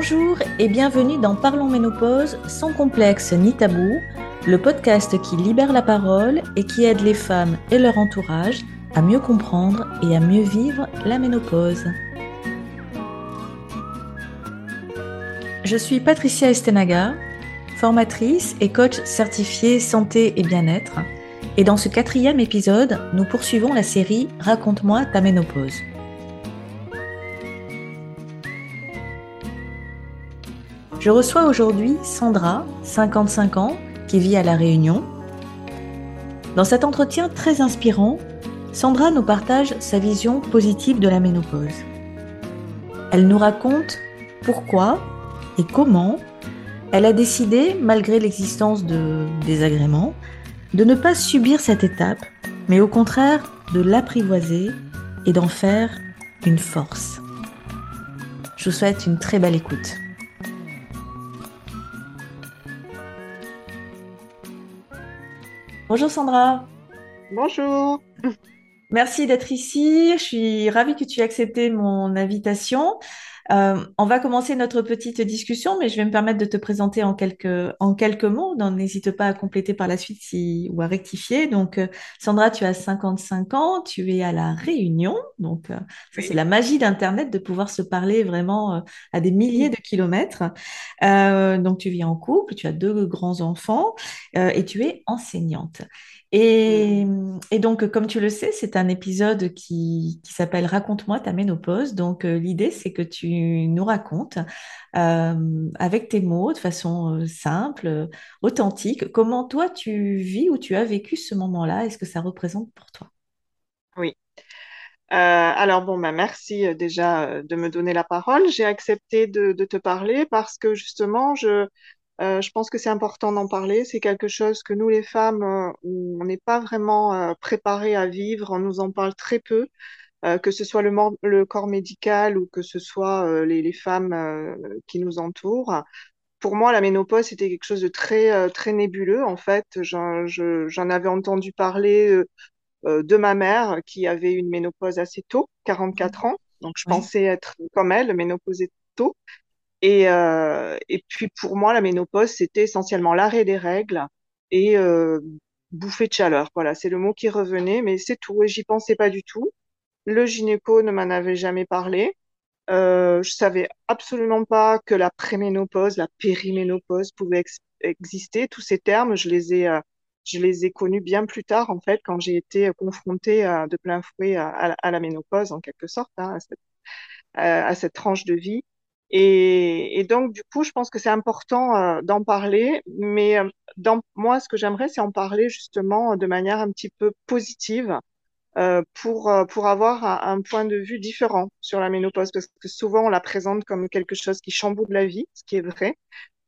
Bonjour et bienvenue dans Parlons Ménopause sans complexe ni tabou, le podcast qui libère la parole et qui aide les femmes et leur entourage à mieux comprendre et à mieux vivre la ménopause. Je suis Patricia Estenaga, formatrice et coach certifiée santé et bien-être. Et dans ce quatrième épisode, nous poursuivons la série Raconte-moi ta ménopause. Je reçois aujourd'hui Sandra, 55 ans, qui vit à La Réunion. Dans cet entretien très inspirant, Sandra nous partage sa vision positive de la ménopause. Elle nous raconte pourquoi et comment elle a décidé, malgré l'existence de désagréments, de ne pas subir cette étape, mais au contraire de l'apprivoiser et d'en faire une force. Je vous souhaite une très belle écoute. Bonjour Sandra. Bonjour. Merci d'être ici. Je suis ravie que tu aies accepté mon invitation. Euh, on va commencer notre petite discussion, mais je vais me permettre de te présenter en quelques, en quelques mots. N'hésite pas à compléter par la suite si, ou à rectifier. Donc, euh, Sandra, tu as 55 ans, tu es à La Réunion. Donc, euh, c'est la magie d'Internet de pouvoir se parler vraiment à des milliers de kilomètres. donc, tu vis en couple, tu as deux grands-enfants et tu es enseignante. Et, et, donc, comme tu le sais, c'est un épisode qui, qui s'appelle Raconte-moi ta ménopause. Donc, euh, l'idée, c'est que tu nous racontes euh, avec tes mots, de façon euh, simple, authentique, comment toi tu vis ou tu as vécu ce moment-là et ce que ça représente pour toi. Oui. alors, bon, bah, merci déjà de me donner la parole. J'ai accepté de, de te parler parce que justement, je, euh, je pense que c'est important d'en parler. C'est quelque chose que nous, les femmes, euh, on n'est pas vraiment euh, préparées à vivre. On nous en parle très peu, que ce soit le, le, corps médical ou que ce soit les, les, femmes qui nous entourent. Pour moi, la ménopause, c'était quelque chose de très, très nébuleux. En fait, j'en avais entendu parler de ma mère qui avait une ménopause assez tôt, 44 ans. Donc, je pensais être comme elle, ménopausée tôt. Et, euh, et puis pour moi, la ménopause, c'était essentiellement l'arrêt des règles et euh, bouffée de chaleur. Voilà, c'est le mot qui revenait, mais c'est tout. Et j'y pensais pas du tout. Le gynéco ne m'en avait jamais parlé. Euh, je savais absolument pas que la préménopause, la périménopause pouvait exister. Tous ces termes, je les ai, euh, je les ai connus bien plus tard, en fait, quand j'ai été confrontée de plein fouet à, la ménopause, en quelque sorte, hein, à, cette, à cette tranche de vie. Et, et, donc, du coup, je pense que c'est important euh, d'en parler. Mais euh, dans, moi, ce que j'aimerais, c'est en parler justement de manière un petit peu positive euh, pour, euh, pour avoir un, point de vue différent sur la ménopause. Parce que souvent, on la présente comme quelque chose qui chamboule la vie, ce qui est vrai.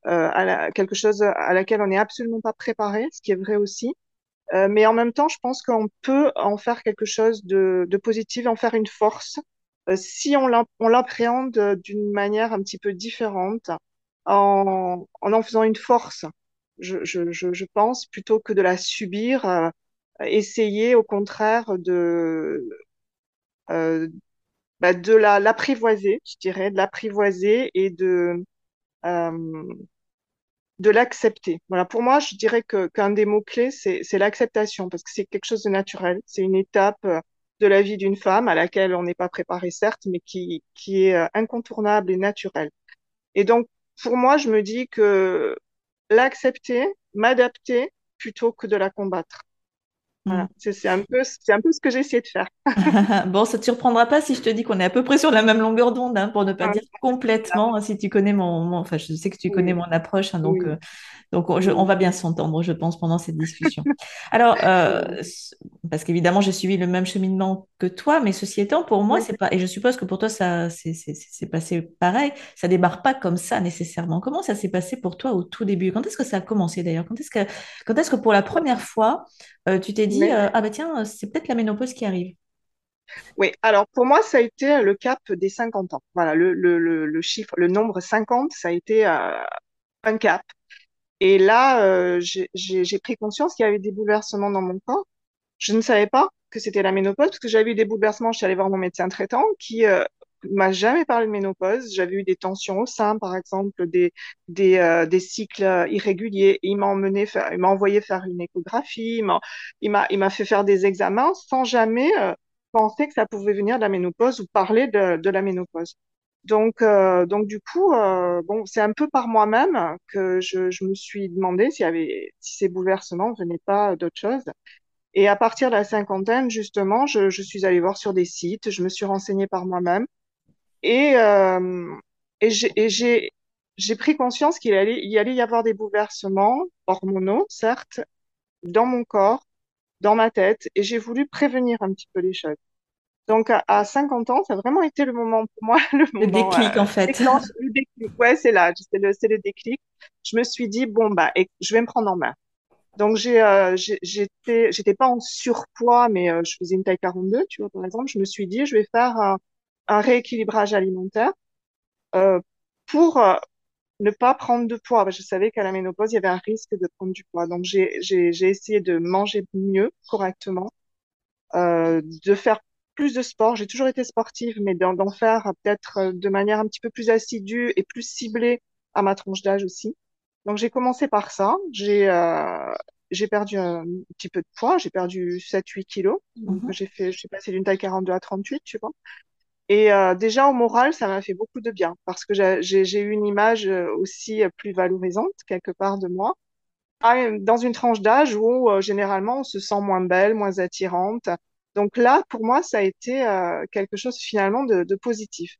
À la, quelque chose à laquelle on n'est absolument pas préparé, ce qui est vrai aussi. mais en même temps, je pense qu'on peut en faire quelque chose de, de positif, en faire une force euh, si on l'appréhende d'une manière un petit peu différente, en en, faisant une force, je, je, je, pense, plutôt que de la subir, euh, essayer au contraire de, euh, bah, de la l'apprivoiser, je dirais, de l'apprivoiser et de euh, de l'accepter. Voilà, pour moi, je dirais que qu'un des mots clés, c'est c'est l'acceptation, parce que c'est quelque chose de naturel, c'est une étape de la vie d'une femme à laquelle on n'est pas préparé, certes, mais qui, qui est euh, incontournable et naturelle. Et donc, pour moi, je me dis que l'accepter, m'adapter plutôt que de la combattre. Voilà, mm. c'est un peu, un peu ce que j'ai essayé de faire. bon, ça te surprendra pas si je te dis qu'on est à peu près sur la même longueur d'onde, hein, pour ne pas dire complètement. Hein, si tu connais mon, enfin, je sais que tu connais mon approche, hein, donc, euh, donc on va bien s'entendre, je pense, pendant cette discussion. Alors, euh, parce qu'évidemment, j'ai suivi le même cheminement que toi, mais ceci étant, pour moi, c'est pas, et je suppose que pour toi, ça, c'est passé pareil. Ça démarre pas comme ça nécessairement. Comment ça s'est passé pour toi au tout début? Quand est-ce que ça a commencé d'ailleurs? Quand est-ce que, quand est-ce que pour la première fois, euh, tu t'es dit, euh, ah bah tiens, c'est peut-être la ménopause qui arrive. Oui, alors pour moi, ça a été le cap des 50 ans. Voilà, le, le, le, chiffre, le nombre 50, ça a été euh, un cap. Et là, j'ai pris conscience qu'il y avait des bouleversements dans mon corps. Je ne savais pas que c'était la ménopause parce que j'avais eu des bouleversements. Je suis allée voir mon médecin traitant qui m'a jamais parlé de ménopause. J'avais eu des tensions au sein, par exemple, des, des, euh, des cycles irréguliers. Il m'a emmené il m'a envoyé faire une échographie, il m'a, il m'a, il m'a fait faire des examens sans jamais euh, penser que ça pouvait venir de la ménopause ou parler de, de la ménopause. Donc, euh, donc du coup, euh, bon, c'est un peu par moi-même que je, je me suis demandé s'il y avait, si ces bouleversements venaient pas d'autre chose. Et à partir de la cinquantaine, justement, je, je suis allée voir sur des sites, je me suis renseignée par moi-même et, euh, et j'ai, et j'ai, j'ai pris conscience qu'il allait, il allait y avoir des bouleversements hormonaux, certes, dans mon corps, dans ma tête, et j'ai voulu prévenir un petit peu les choses. Donc, à, à 50 ans, ça a vraiment été le moment pour moi, le Le moment déclic, euh, en fait. déclenche, le déclic. Ouais, c'est là, c'est le, c'est le déclic. Je me suis dit, bon, bah, et, je vais me prendre en main. Donc, j'ai, euh, j'ai- j'étais, j'étais pas en surpoids, mais euh, je faisais une taille 42, tu vois, par exemple. Je me suis dit, je vais faire un, rééquilibrage alimentaire euh, pour euh, ne pas prendre de poids. Je savais qu'à la ménopause, il y avait un risque de prendre du poids. Donc, j'ai, j'ai, j'ai essayé de manger mieux, correctement euh, de faire plus de sport. J'ai toujours été sportive, mais d'en faire peut-être euh, de manière un petit peu plus assidue et plus ciblée à ma tranche d'âge aussi. Donc j'ai commencé par ça. J'ai euh, j'ai perdu un petit peu de poids. J'ai perdu 7-8 kilos. Mhm, j'ai fait, je suis passée d'une taille 42 à 38, tu vois. Et euh, déjà au moral, ça m'a fait beaucoup de bien parce que j'ai eu une image euh, aussi euh, plus valorisante quelque part de moi ah, dans une tranche d'âge où euh, généralement on se sent moins belle, moins attirante. Donc là, pour moi, ça a été euh, quelque chose finalement de, de positif,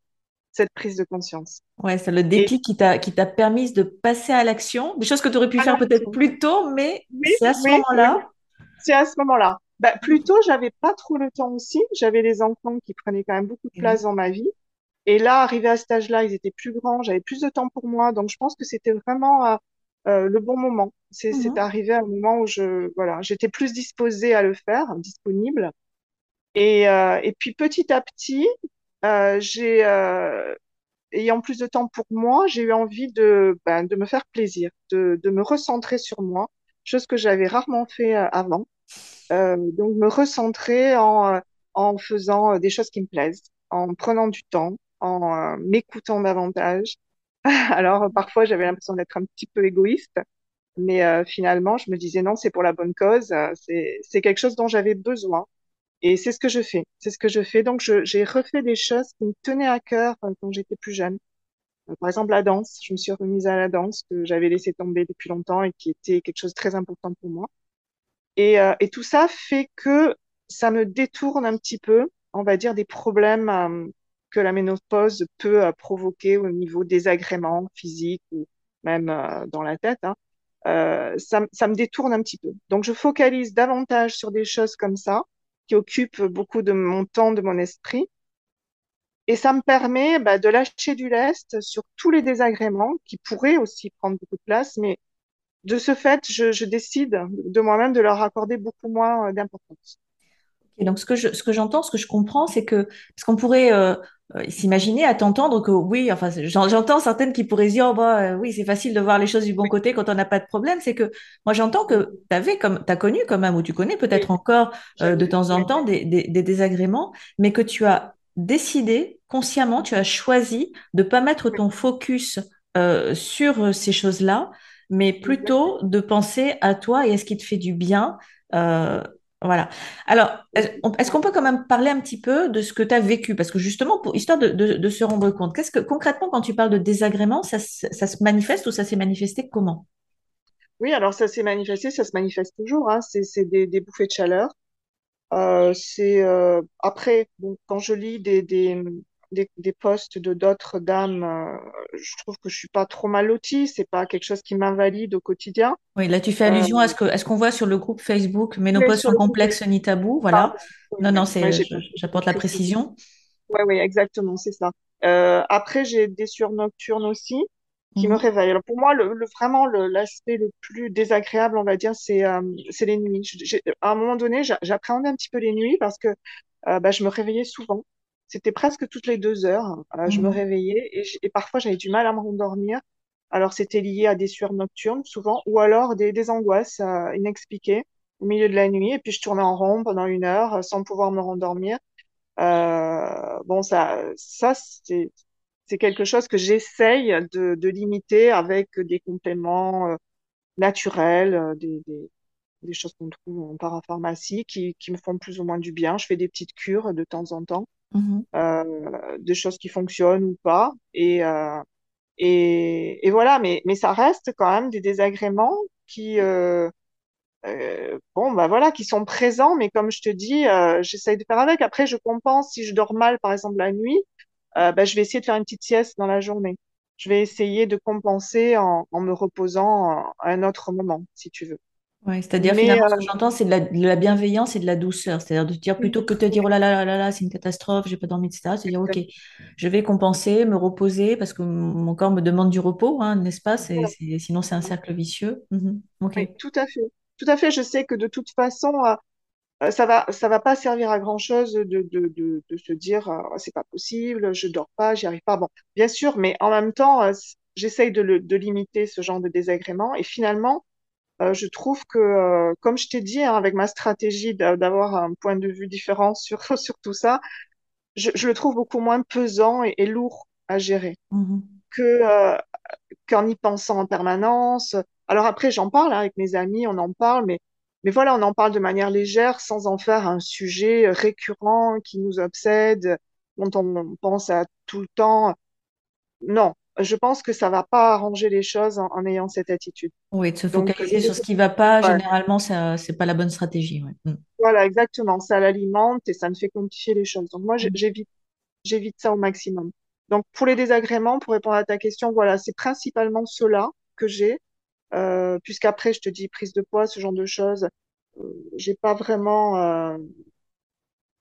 cette prise de conscience. Ouais, c'est le Et déclic qui t'a qui t'a permis de passer à l'action, des choses que tu aurais pu à faire peut-être plus tôt, mais Oui, c'est à ce moment-là. c'est à ce moment-là. Bah, plutôt, j'avais pas trop le temps aussi. J'avais les enfants qui prenaient quand même beaucoup de Mhm, place dans ma vie. Et là, arrivé à cet âge-là, ils étaient plus grands, j'avais plus de temps pour moi. Donc, je pense que c'était vraiment euh, euh, le bon moment. C'est, mhm. arrivé à un moment où je, voilà, j'étais plus disposée à le faire, disponible. Et, euh, et puis petit à petit, euh, j'ai, euh, ayant plus de temps pour moi, j'ai eu envie de, ben, de me faire plaisir, de, de me recentrer sur moi, chose que j'avais rarement fait euh, avant. Euh, donc me recentrer en, euh, en faisant euh, des choses qui me plaisent, en prenant du temps, en m'écoutant davantage. Alors parfois j'avais l'impression d'être un petit peu égoïste, mais euh, finalement je me disais non, c'est pour la bonne cause, c'est quelque chose dont j'avais besoin. Et c'est ce que je fais. C'est ce que je fais. Donc, j'ai refait des choses qui me tenaient à cœur quand j'étais plus jeune. Par exemple, la danse. Je me suis remise à la danse que j'avais laissé tomber depuis longtemps et qui était quelque chose de très important pour moi. Et, euh, et tout ça fait que ça me détourne un petit peu, on va dire, des problèmes euh, que la ménopause peut euh, provoquer au niveau des agréments physiques ou même dans la tête. hein. Euh, ça, ça me détourne un petit peu. Donc, je focalise davantage sur des choses comme ça, qui occupent beaucoup de mon temps, de mon esprit. Et ça me permet bah, de lâcher du lest sur tous les désagréments qui pourraient aussi prendre beaucoup de place, mais de ce fait, je, je décide de moi-même de leur accorder beaucoup moins euh, d'importance. Et donc, ce que je, ce que j'entends, ce que je comprends, c'est que, parce qu'on pourrait euh, euh, s'imaginer à t'entendre que oui, enfin, j'entends certaines qui pourraient dire, oh, bah, oui, c'est facile de voir les choses du bon côté quand on n'a pas de problème. C'est que moi, j'entends que tu avais comme, t'as connu quand même, ou tu connais peut-être oui, encore euh, de temps en temps des, des, des désagréments, mais que tu as décidé consciemment, tu as choisi de pas mettre ton focus euh, sur ces choses-là, mais plutôt de penser à toi et à ce qui te fait du bien. Euh, voilà. Alors, est-ce on- est-ce qu'on peut quand même parler un petit peu de ce que tu as vécu? Parce que justement, pour, histoire de, se rendre compte, qu'est-ce que concrètement, quand tu parles de désagrément, ça, ça se manifeste ou ça s'est manifesté comment? Oui, alors ça s'est manifesté, ça se manifeste toujours, hein, c'est des, bouffées de chaleur. Euh, c'est euh, après, quand je lis des, des, des, des posts de d'autres dames, euh, je trouve que je suis pas trop mal lotie, c'est pas quelque chose qui m'invalide au quotidien. Oui, là, tu fais Euh, allusion à ce que, à ce qu'on voit sur le groupe Facebook mais Ménopause sans complexe ni tabou. Voilà. Pardon. Oui, Non, oui, non, c'est, j'apporte la précision. Ouais, oui, exactement, c'est ça. Euh, après, j'ai des nocturnes aussi qui me Mhm. réveillent. Alors pour moi, le, le- vraiment, l'aspect le plus désagréable, on va dire, c'est euh, c'est les nuits. À un moment donné, j'a- j'appréhendais un petit peu les nuits parce que euh, bah, je me réveillais souvent. C'était presque toutes les deux heures. Euh, je me Mhm. réveillais et, parfois j'avais du mal à me rendormir. Alors c'était lié à des sueurs nocturnes souvent ou alors des, des angoisses euh, inexpliquées au milieu de la nuit. Et puis je tournais en rond pendant une heure euh, sans pouvoir me rendormir. Euh, bon, ça, ça c'est c'est quelque chose que j'essaye de, de limiter avec des compléments euh, naturels, des, des, des choses qu'on trouve en parapharmacie qui, qui me font plus ou moins du bien. Je fais des petites cures de temps en temps, Mhm. euh, des choses qui fonctionnent ou pas. Et, euh, et, et voilà, mais, mais ça reste quand même des désagréments qui, euh, euh, bon, bah voilà, qui sont présents, mais comme je te dis, euh, j'essaye de faire avec. Après, je compense si je dors mal, par exemple, la nuit, bah, je vais essayer de faire une petite sieste dans la journée. Je vais essayer de compenser en, en me reposant à un autre moment, si tu veux. Ouais, c'est-à-dire Mais finalement, ce euh, que j'entends, c'est de la, de la bienveillance et de la douceur. C'est-à-dire de dire plutôt que de te dire oh là là là là là, c'est une catastrophe, j'ai pas dormi, etc. C'est dire ok, je vais compenser, me reposer parce que mon corps me demande du repos, hein, n'est-ce pas? C'est, c'est- sinon, c'est un cercle vicieux. Mhm. Ok. Oui, tout à fait. Tout à fait. Je sais que de toute façon, euh, euh, ça va, ça va pas servir à grand-chose de, de, de, de se dire, euh, c'est pas possible, je dors pas, j'y arrive pas. Bon, bien sûr, mais en même temps, euh, j'essaye de, le, de limiter ce genre de désagréments. Et finalement, euh, je trouve que, euh, comme je t'ai dit, hein, avec ma stratégie d'a- d'avoir un point de vue différent sur, sur tout ça, je, je le trouve beaucoup moins pesant et, et lourd à gérer Mhm. que, euh, qu'en y pensant en permanence. Alors après, j'en parle hein, avec mes amis, on en parle, mais, mais voilà, on en parle de manière légère, sans en faire un sujet récurrent qui nous obsède, dont on pense à tout le temps. Non, je pense que ça va pas arranger les choses en, en ayant cette attitude. Oui, de se Donc, euh, focaliser sur ce qui va pas, ouais, généralement, ça, c'est pas la bonne stratégie. ouais. Mm. voilà, exactement, ça l'alimente et ça ne fait compliquer les choses. Donc moi, Mm. j'évite, j'évite ça au maximum. Donc pour les désagréments, pour répondre à ta question, voilà, c'est principalement ceux-là que j'ai. Euh, puisqu'après, je te dis prise de poids, ce genre de choses, euh, j'ai pas vraiment. euh,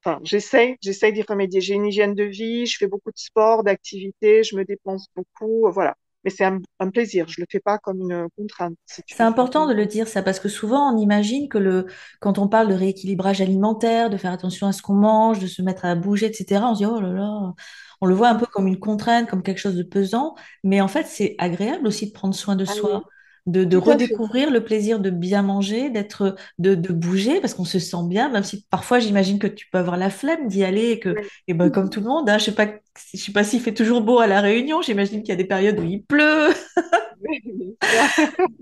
Enfin, j'essaye, j'essaye d'y remédier. J'ai une hygiène de vie, je fais beaucoup de sport, d'activités, je me dépense beaucoup, euh, voilà. Mais c'est un, un plaisir. Je le fais pas comme une contrainte, si C'est important de le dire ça parce que souvent on imagine que le, quand on parle de rééquilibrage alimentaire, de faire attention à ce qu'on mange, de se mettre à bouger, etc., on se dit oh là là, on le voit un peu comme une contrainte, comme quelque chose de pesant, mais en fait c'est agréable aussi de prendre soin de Ah oui, soi, de, redécouvrir le plaisir de bien manger, d'être, de, de bouger parce qu'on se sent bien, même si parfois j'imagine que tu peux avoir la flemme d'y aller et que, et ben comme tout le monde, hein, je sais pas, je sais pas s'il fait toujours beau à La Réunion, j'imagine qu'il y a des périodes où il pleut.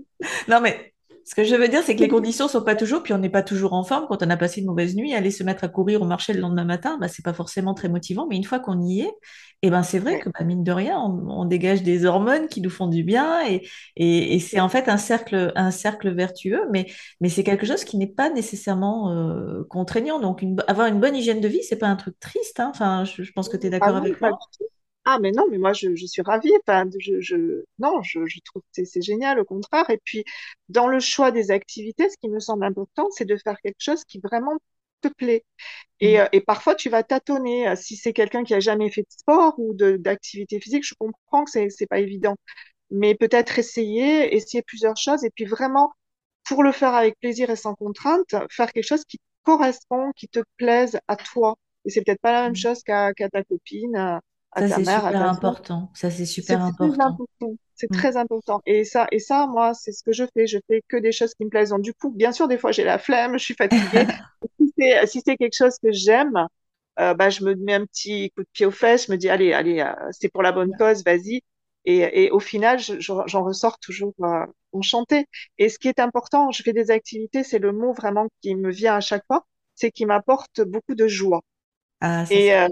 Non, mais ce que je veux dire, c'est que les conditions sont pas toujours, puis on n'est pas toujours en forme quand on a passé une mauvaise nuit. Aller se mettre à courir au marché le lendemain matin, bah, c'est pas forcément très motivant, mais une fois qu'on y est, eh ben, c'est vrai que bah, mine de rien, on, on dégage des hormones qui nous font du bien et, et, et c'est en fait un cercle, un cercle vertueux, mais, mais c'est quelque chose qui n'est pas nécessairement euh, contraignant. Donc, une- avoir une bonne hygiène de vie, c'est pas un truc triste, hein. Enfin, je, je pense que tu es Ah d'accord non, avec moi. Ah, mais non, mais moi, je, je suis ravie. Enfin, je, je, non, je, je trouve que c'est génial, au contraire. Et puis, dans le choix des activités, ce qui me semble important, c'est de faire quelque chose qui vraiment te plaît. Et, Mm. euh, et parfois, tu vas tâtonner. Euh, Si c'est quelqu'un qui a jamais fait de sport ou d'activité physique, je comprends que c'est, pas évident. Mais peut-être essayer, essayer plusieurs choses et puis vraiment, pour le faire avec plaisir et sans contrainte, faire quelque chose qui te correspond, qui te plaise à toi. Et c'est peut-être pas la même chose qu'à ta copine, à, à Ça, ta à super ta important. Ça, c'est super important. C'est Mm. très important. Et ça, et ça, moi, c'est ce que je fais. Je fais que des choses qui me plaisent. Donc, du coup, bien sûr, des fois, j'ai la flemme, je suis fatiguée. Si c'est, si quelque chose que j'aime, euh, bah, je me mets un petit coup de pied aux fesses. Je me dis, allez, allez, euh, c'est pour la bonne cause, vas-y. Et, et au final, je- je- j'en ressors toujours euh, enchantée. Et ce qui est important, je fais des activités, c'est le mot vraiment qui me vient à chaque fois, c'est qui m'apporte beaucoup de joie. Ah, Et, euh,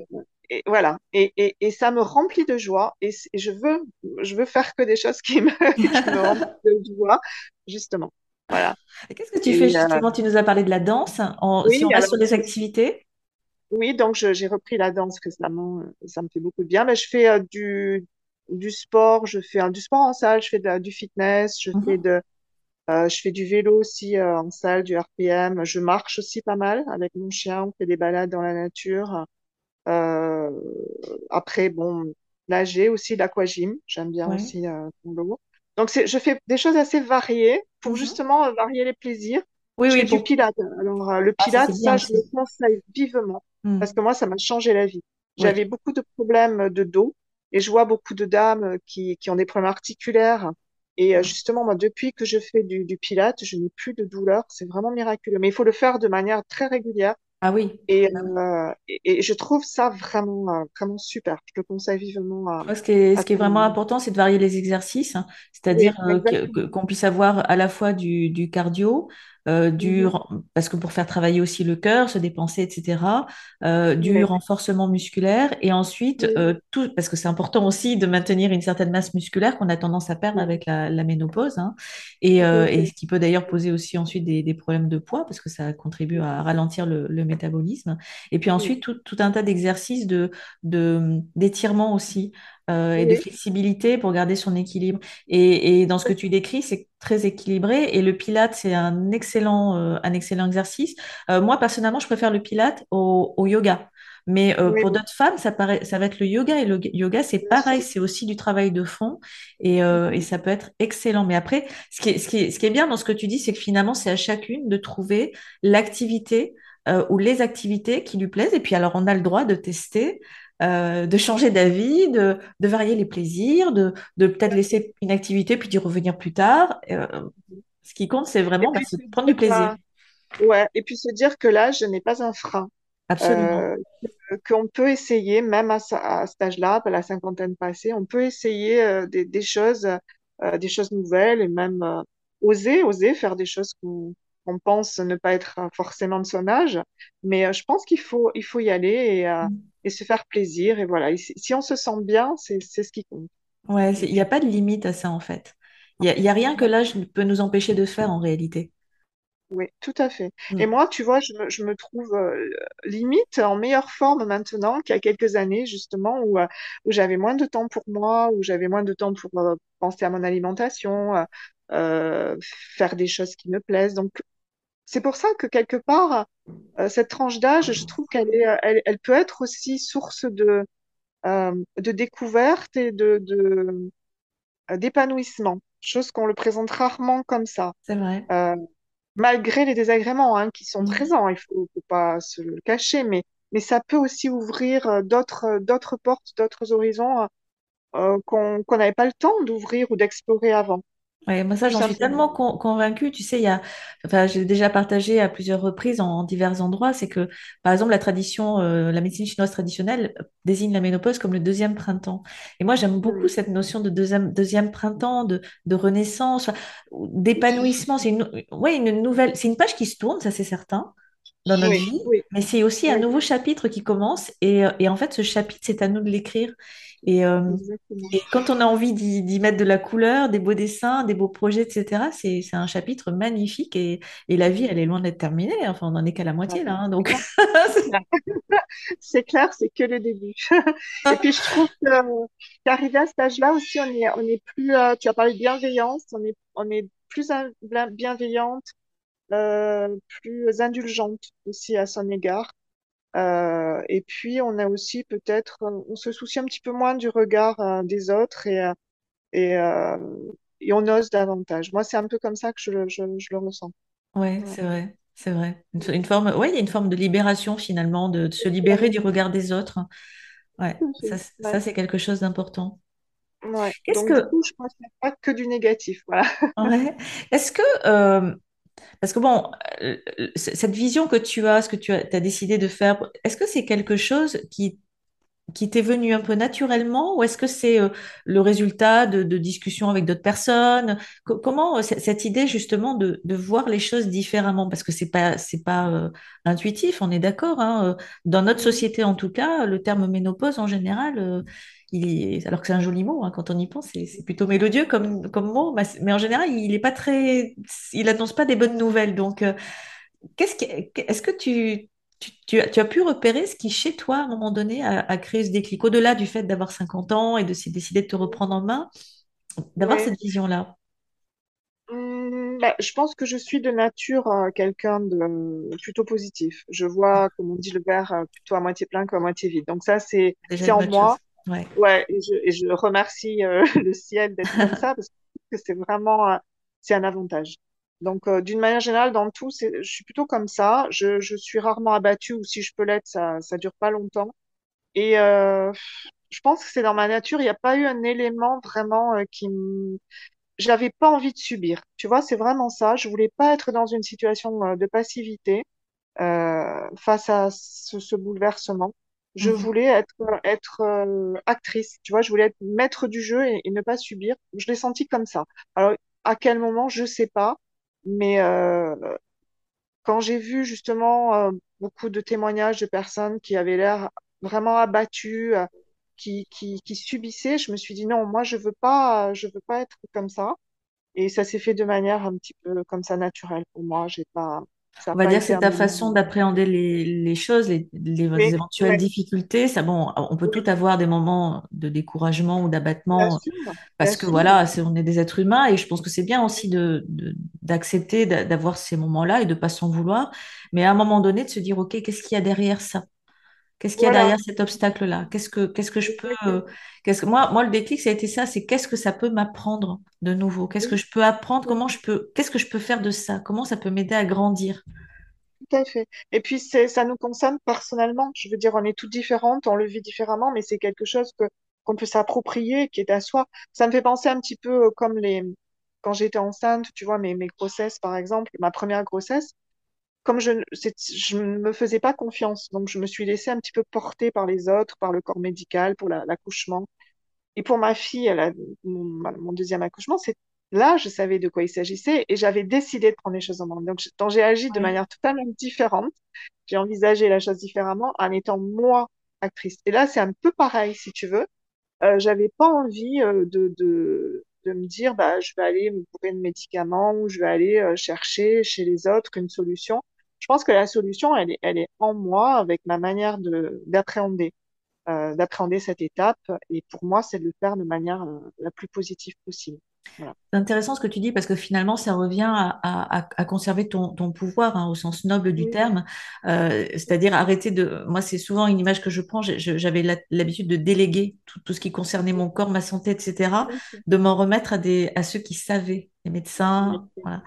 et voilà. Et, et, et ça me remplit de joie. Et, je veux, je veux faire que des choses qui me, qui me remplissent de joie, justement. Voilà. Qu'est-ce que tu fais euh, justement? Tu nous as parlé de la danse. En- si reste sur les activités, oui, donc j'ai repris la danse récemment. Ça me fait beaucoup de bien. Mais je fais euh, du, du sport. Je fais euh, du sport en salle. Je fais de du fitness. Je fais Mhm. de, euh, je fais du vélo aussi euh, en salle, du RPM. Je marche aussi pas mal avec mon chien. On fait des balades dans la nature. Euh, après, bon, nager aussi, l'aquagym. J'aime bien Ouais. aussi euh, dans l'eau. Donc, je fais des choses assez variées pour Mhm. justement euh, varier les plaisirs. Oui, Je oui, fais du pour... pilate. Alors, euh, le Ah, ça, pilate, ça, je le conseille vivement parce Mm. que moi, ça m'a changé la vie. J'avais beaucoup de problèmes de dos et je vois beaucoup de dames qui, qui ont des problèmes articulaires. Et euh, justement, moi, depuis que je fais du, du pilate, je n'ai plus de douleur. C'est vraiment miraculeux. Mais il faut le faire de manière très régulière Ah oui. Et, euh, et, et je trouve ça vraiment, euh, vraiment super. Je le conseille vivement à, ce qui est, ce qui est vraiment important, c'est de varier les exercices, hein. c'est-à-dire Oui, euh, qu'on puisse avoir à la fois du, du cardio, euh, du, Mhm. parce que pour faire travailler aussi le cœur, se dépenser, etc., euh, du Oui, renforcement musculaire, et ensuite, euh, tout, parce que c'est important aussi de maintenir une certaine masse musculaire qu'on a tendance à perdre avec la, la ménopause, hein. et, et ce qui peut d'ailleurs poser aussi ensuite des, des problèmes de poids, parce que ça contribue à ralentir le, le métabolisme. Et puis ensuite, tout, tout un tas d'exercices de, de, d'étirement aussi euh, et de flexibilité pour garder son équilibre. Et, et dans ce que tu décris, c'est très équilibré. Et le Pilate, c'est un excellent, euh, un excellent exercice. Euh, moi, personnellement, je préfère le Pilate au, au yoga. Mais euh, oui, pour d'autres femmes, ça paraît, ça va être le yoga. Et le yoga, c'est pareil, c'est aussi du travail de fond. Et, euh, et ça peut être excellent. Mais après, ce qui est, ce qui est, ce qui est bien dans ce que tu dis, c'est que finalement, c'est à chacune de trouver l'activité euh, ou les activités qui lui plaisent. Et puis alors, on a le droit de tester euh, de changer d'avis, de, de varier les plaisirs, de, de peut-être laisser une activité puis d'y revenir plus tard. Euh, ce qui compte, c'est vraiment bah, se prendre du plaisir. euh, ouais, et puis se dire que l'âge n'est pas un frein. Absolument. Euh, qu'on peut essayer, même à, sa- à cet âge-là, à la cinquantaine passée, on peut essayer des, des choses, des choses nouvelles et même oser, oser faire des choses qu'on qu'on pense ne pas être euh, forcément de son âge. Mais euh, je pense qu'il faut, il faut y aller et, euh, et se faire plaisir. Et voilà, Et si, si on se sent bien, c'est, ce qui compte. Ouais, Et il n'y a pas de limite à ça en fait. Il n'y a, il y a rien que l'âge peut nous empêcher de faire en réalité. Oui, tout à fait. Et Mm. moi, tu vois, je me, je me trouve euh, limite en meilleure forme maintenant qu'il y a quelques années, justement, où, euh, où j'avais moins de temps pour moi, où j'avais moins de temps pour penser à mon alimentation, euh, faire des choses qui me plaisent. Donc, c'est pour ça que quelque part, euh, cette tranche d'âge, je trouve qu'elle euh, elle, elle peut être aussi source de, euh, de découverte et de, de, euh, d'épanouissement, chose qu'on le présente rarement comme ça. C'est vrai. Euh, malgré les désagréments hein, qui sont Mm. présents, il faut, faut pas se le cacher, mais, mais ça peut aussi ouvrir d'autres, d'autres portes, d'autres horizons euh, qu'on qu'on n'avait pas le temps d'ouvrir ou d'explorer avant, Ouais, moi ça j'en suis tellement con- convaincue. Tu sais, il y a, enfin, j'ai déjà partagé à plusieurs reprises en, en divers endroits, c'est que par exemple la tradition, euh, la médecine chinoise traditionnelle euh, désigne la ménopause comme le deuxième printemps. Et moi j'aime beaucoup Mm. cette notion de deuxième, deuxième printemps, de, de renaissance, d'épanouissement. C'est une, ouais, une nouvelle, c'est une page qui se tourne, ça c'est certain, dans notre Oui, vie, oui, mais c'est aussi un nouveau chapitre qui commence. Et, euh, et en fait, ce chapitre, c'est à nous de l'écrire. Et, euh, et quand on a envie d'y mettre de la couleur, des beaux dessins, des beaux projets, etc., c'est c'est un chapitre magnifique et, et la vie, elle est loin d'être terminée. Enfin, on n'en est qu'à la moitié là. hein, c'est donc, clair, c'est clair. C'est que le début. Et puis je trouve que qu'arrivé à cet âge-là aussi, on est, on est plus, euh, tu as parlé de bienveillance, on est, on est plus in- bienveillante plus indulgente aussi à son égard. Euh, et puis, on a aussi peut-être, euh, on se soucie un petit peu moins du regard euh, des autres et, euh, et, euh, et on ose davantage. Moi, c'est un peu comme ça que je, le- je, je le ressens. ouais, Ouais. c'est vrai, c'est vrai. Une, une forme, ouais, il y a une forme de libération finalement, de, de se libérer du regard des autres. Ouais, ça, c'est- ça Ouais. c'est quelque chose d'important. Ouais. Qu'est-ce Donc, du que, coup, je pense qu'il n'y a pas que du négatif. Voilà. ouais, est-ce que, euh, parce que bon, euh, c- cette vision que tu as, ce que tu as, décidé de faire, est-ce que c'est quelque chose qui qui t'est venu un peu naturellement ou est-ce que c'est euh, le résultat de, discussions avec d'autres personnes? Co- comment euh, cette idée justement de, de voir les choses différemment? Parce que c'est pas pas euh, intuitif, on est d'accord, hein, euh, Dans notre société en tout cas, le terme ménopause en général, euh, il est- alors que c'est un joli mot, hein, quand on y pense, c'est plutôt mélodieux comme comme mot, mais en général, il est pas très, il annonce pas des bonnes nouvelles. Donc euh, Qu'est-ce qui, est-ce que tu, tu, tu as, tu as pu repérer ce qui, chez toi, à un moment donné, a, a créé ce déclic, au-delà du fait d'avoir 50 ans et de décider de te reprendre en main, d'avoir Ouais. cette vision-là? Hum, bah, je pense que je suis de nature euh, quelqu'un de euh, plutôt positif. Je vois, comme on dit, le verre euh, plutôt à moitié plein qu'à moitié vide. Donc ça, c'est en moi. Ouais, Ouais, et je, et je remercie euh, le ciel d'être comme ça parce que c'est vraiment euh, c'est un avantage. Donc euh, d'une manière générale, dans tout, c'est, je suis plutôt comme ça. Je, je suis rarement abattue ou si je peux l'être, ça ça dure pas longtemps. Et euh, je pense que c'est dans ma nature. Il n'y a pas eu un élément vraiment euh, qui me j'avais pas envie de subir. Tu vois, c'est vraiment ça. Je voulais pas être dans une situation euh, de passivité. euh, face à ce, ce bouleversement. Je Mhm. voulais être, être euh, actrice, tu vois, je voulais être maître du jeu et, et ne pas subir. Je l'ai senti comme ça. Alors, à quel moment, je sais pas, mais euh, quand j'ai vu justement euh, beaucoup de témoignages de personnes qui avaient l'air vraiment abattues, euh, qui, qui, qui subissaient, je me suis dit non, moi je veux pas, je veux pas être comme ça. Et ça s'est fait de manière un petit peu comme ça naturelle pour moi. J'ai pas, ça On va dire que c'est ta façon d'appréhender les, les choses, les, les Oui, éventuelles difficultés. Ça, bon, on peut tout avoir des moments de découragement ou d'abattement bien parce que sûr. voilà, c'est, on est des êtres humains et je pense que c'est bien aussi de, d'accepter d'a- d'avoir ces moments-là et de pas s'en vouloir, mais à un moment donné de se dire, OK, qu'est-ce qu'il y a derrière ça? Qu'est-ce qu'il y a Voilà, derrière cet obstacle-là? Qu'est-ce que, qu'est-ce que je peux, euh, qu'est-ce que, moi, moi, le déclic, ça a été ça, c'est qu'est-ce que ça peut m'apprendre de nouveau? Qu'est-ce que je peux apprendre? Comment je peux, qu'est-ce que je peux faire de ça? Comment ça peut m'aider à grandir? Tout à fait. Et puis, c'est, ça nous concerne personnellement. Je veux dire, on est toutes différentes, on le vit différemment, mais c'est quelque chose que, qu'on peut s'approprier, qui est à soi. Ça me fait penser un petit peu euh, comme les, quand j'étais enceinte, tu vois, mes, mes grossesses, par exemple, ma première grossesse, comme je, ne- me faisais pas confiance. Donc, je me suis laissée un petit peu porter par les autres, par le corps médical, pour la- l'accouchement. Et pour ma fille, elle a, mon, deuxième accouchement, c'est là, je savais de quoi il s'agissait et j'avais décidé de prendre les choses en main. Donc, j'ai agi de manière totalement différente. J'ai envisagé la chose différemment en étant moi actrice. Et là, c'est un peu pareil, si tu veux. Euh, j'avais pas envie euh, de, de, de me dire, bah, je vais aller me bourrer de médicaments ou je vais aller euh, chercher chez les autres une solution. Je pense que la solution, elle est, elle est en moi avec ma manière de d'appréhender euh, d'appréhender cette étape. Et pour moi, c'est de le faire de manière euh, la plus positive possible. Voilà. C'est intéressant ce que tu dis parce que finalement, ça revient à, à- à conserver ton, ton pouvoir hein, au sens noble du Oui, terme. Euh, c'est-à-dire arrêter de... Moi, c'est souvent une image que je prends. J'avais l'habitude de déléguer tout, tout ce qui concernait mon corps, ma santé, etc., de m'en remettre à, des, à ceux qui savaient, les médecins. Voilà.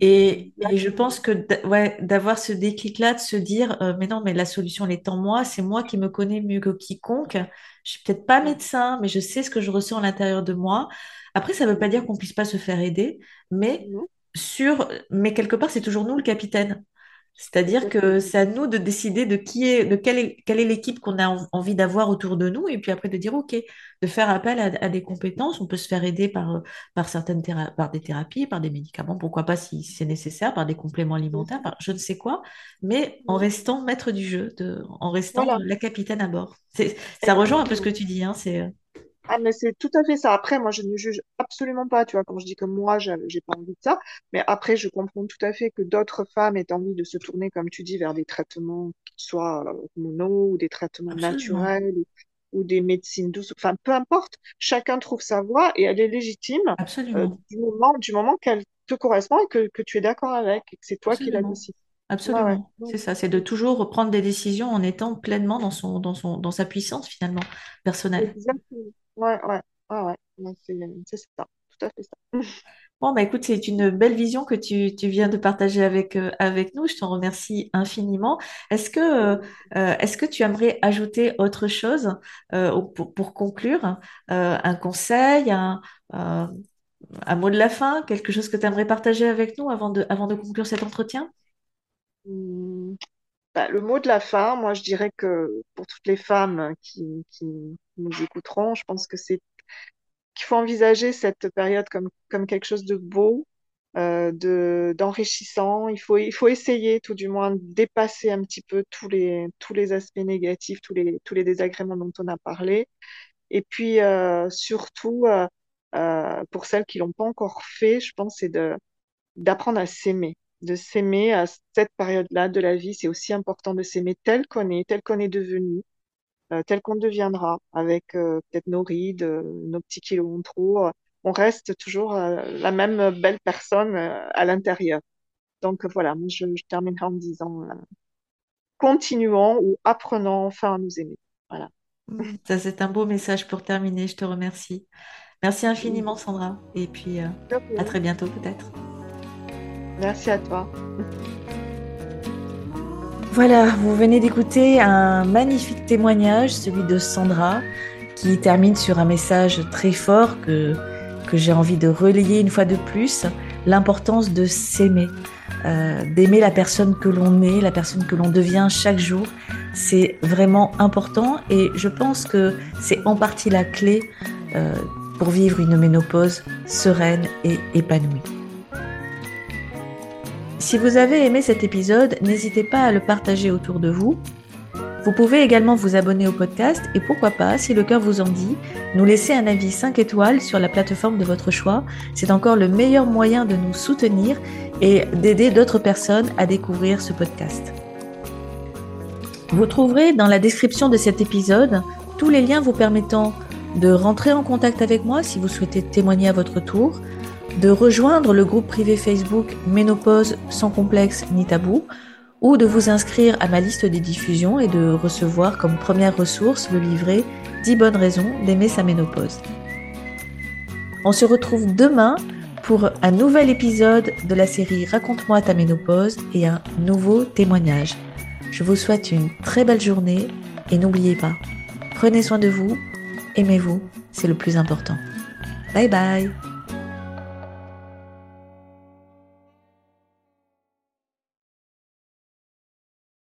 Et, et je pense que ouais, d'avoir ce déclic-là, de se dire, euh, mais non, mais la solution, elle est en moi, c'est moi qui me connais mieux que quiconque. Je suis peut-être pas médecin, mais je sais ce que je ressens à l'intérieur de moi. Après, ça ne veut pas dire qu'on puisse pas se faire aider, mais sur, mais quelque part, c'est toujours nous le capitaine. C'est-à-dire que c'est à nous de décider de qui est, de quelle est, quelle est l'équipe qu'on a en- envie d'avoir autour de nous, et puis après de dire, OK, de faire appel à, à des compétences. On peut se faire aider par, euh, par certaines théra- par des thérapies, par des médicaments, pourquoi pas si, c'est nécessaire, par des compléments alimentaires, par je ne sais quoi, mais en restant maître du jeu, de, en restant Voilà, la capitaine à bord. Ça rejoint un peu ce que tu dis, hein, c'est, euh, Ah, mais c'est tout à fait ça. Après, moi, je ne juge absolument pas, tu vois, quand je dis que moi, j'ai pas envie de ça. Mais après, je comprends tout à fait que d'autres femmes aient envie de se tourner, comme tu dis, vers des traitements qui soient euh, hormonaux ou des traitements absolument, naturels ou, ou des médecines douces. Enfin, peu importe. Chacun trouve sa voie et elle est légitime euh, absolument, du moment, du moment qu'elle te correspond et que, que tu es d'accord avec et que c'est toi qui la absolument. décides. Ouais, ouais. Absolument, c'est ça, c'est de toujours prendre des décisions en étant pleinement dans son, dans son, dans sa puissance finalement personnelle. Exactement. Ouais, ouais, ouais, ouais. C'est c'est ça. Tout à fait ça. Bon, bah écoute, c'est une belle vision que tu, tu viens de partager avec, euh, avec nous. Je t'en remercie infiniment. Est-ce que, euh, euh, est-ce que tu aimerais ajouter autre chose euh, au- pour, pour conclure? Euh, un conseil, un, euh, un mot de la fin, quelque chose que tu aimerais partager avec nous avant de, avant de conclure cet entretien? Mm. Bah, le mot de la fin, moi, je dirais que pour toutes les femmes qui, qui nous écouteront, je pense que c'est qu'il faut envisager cette période comme, comme quelque chose de beau, euh, de, d'enrichissant. Il faut, il faut essayer, tout du moins, de dépasser un petit peu tous les, tous les aspects négatifs, tous les, tous les désagréments dont on a parlé. Et puis, euh, surtout, euh, euh, pour celles qui l'ont pas encore fait, je pense, c'est de, d'apprendre à s'aimer, de s'aimer à cette période-là de la vie. C'est aussi important de s'aimer tel qu'on est, tel qu'on est devenu, euh, tel qu'on deviendra, avec euh, peut-être nos rides, euh, nos petits kilos en trop. On reste toujours la même belle personne à l'intérieur. Donc voilà, moi je, je terminerai en me disant continuons ou apprenons enfin à nous aimer. Voilà. Hmm, Ça, c'est un beau message pour terminer. Je te remercie. Merci infiniment, Sandra. Et puis, à très bientôt peut-être. Merci à toi. Voilà, vous venez d'écouter un magnifique témoignage, celui de Sandra, qui termine sur un message très fort que, j'ai envie de relayer une fois de plus, l'importance de s'aimer. euh, d'aimer la personne que l'on est, la personne que l'on devient chaque jour. C'est vraiment important et je pense que c'est en partie la clé euh, pour vivre une ménopause sereine et épanouie. Si vous avez aimé cet épisode, n'hésitez pas à le partager autour de vous. Vous pouvez également vous abonner au podcast et pourquoi pas, si le cœur vous en dit, nous laisser un avis 5 étoiles sur la plateforme de votre choix. C'est encore le meilleur moyen de nous soutenir et d'aider d'autres personnes à découvrir ce podcast. Vous trouverez dans la description de cet épisode tous les liens vous permettant de rentrer en contact avec moi si vous souhaitez témoigner à votre tour, de rejoindre le groupe privé Facebook Ménopause sans complexe ni tabou, ou de vous inscrire à ma liste des diffusions et de recevoir comme première ressource le livret 10 bonnes raisons d'aimer sa ménopause. On se retrouve demain pour un nouvel épisode de la série Raconte-moi ta ménopause et un nouveau témoignage. Je vous souhaite une très belle journée et n'oubliez pas, prenez soin de vous, aimez-vous, c'est le plus important. Bye bye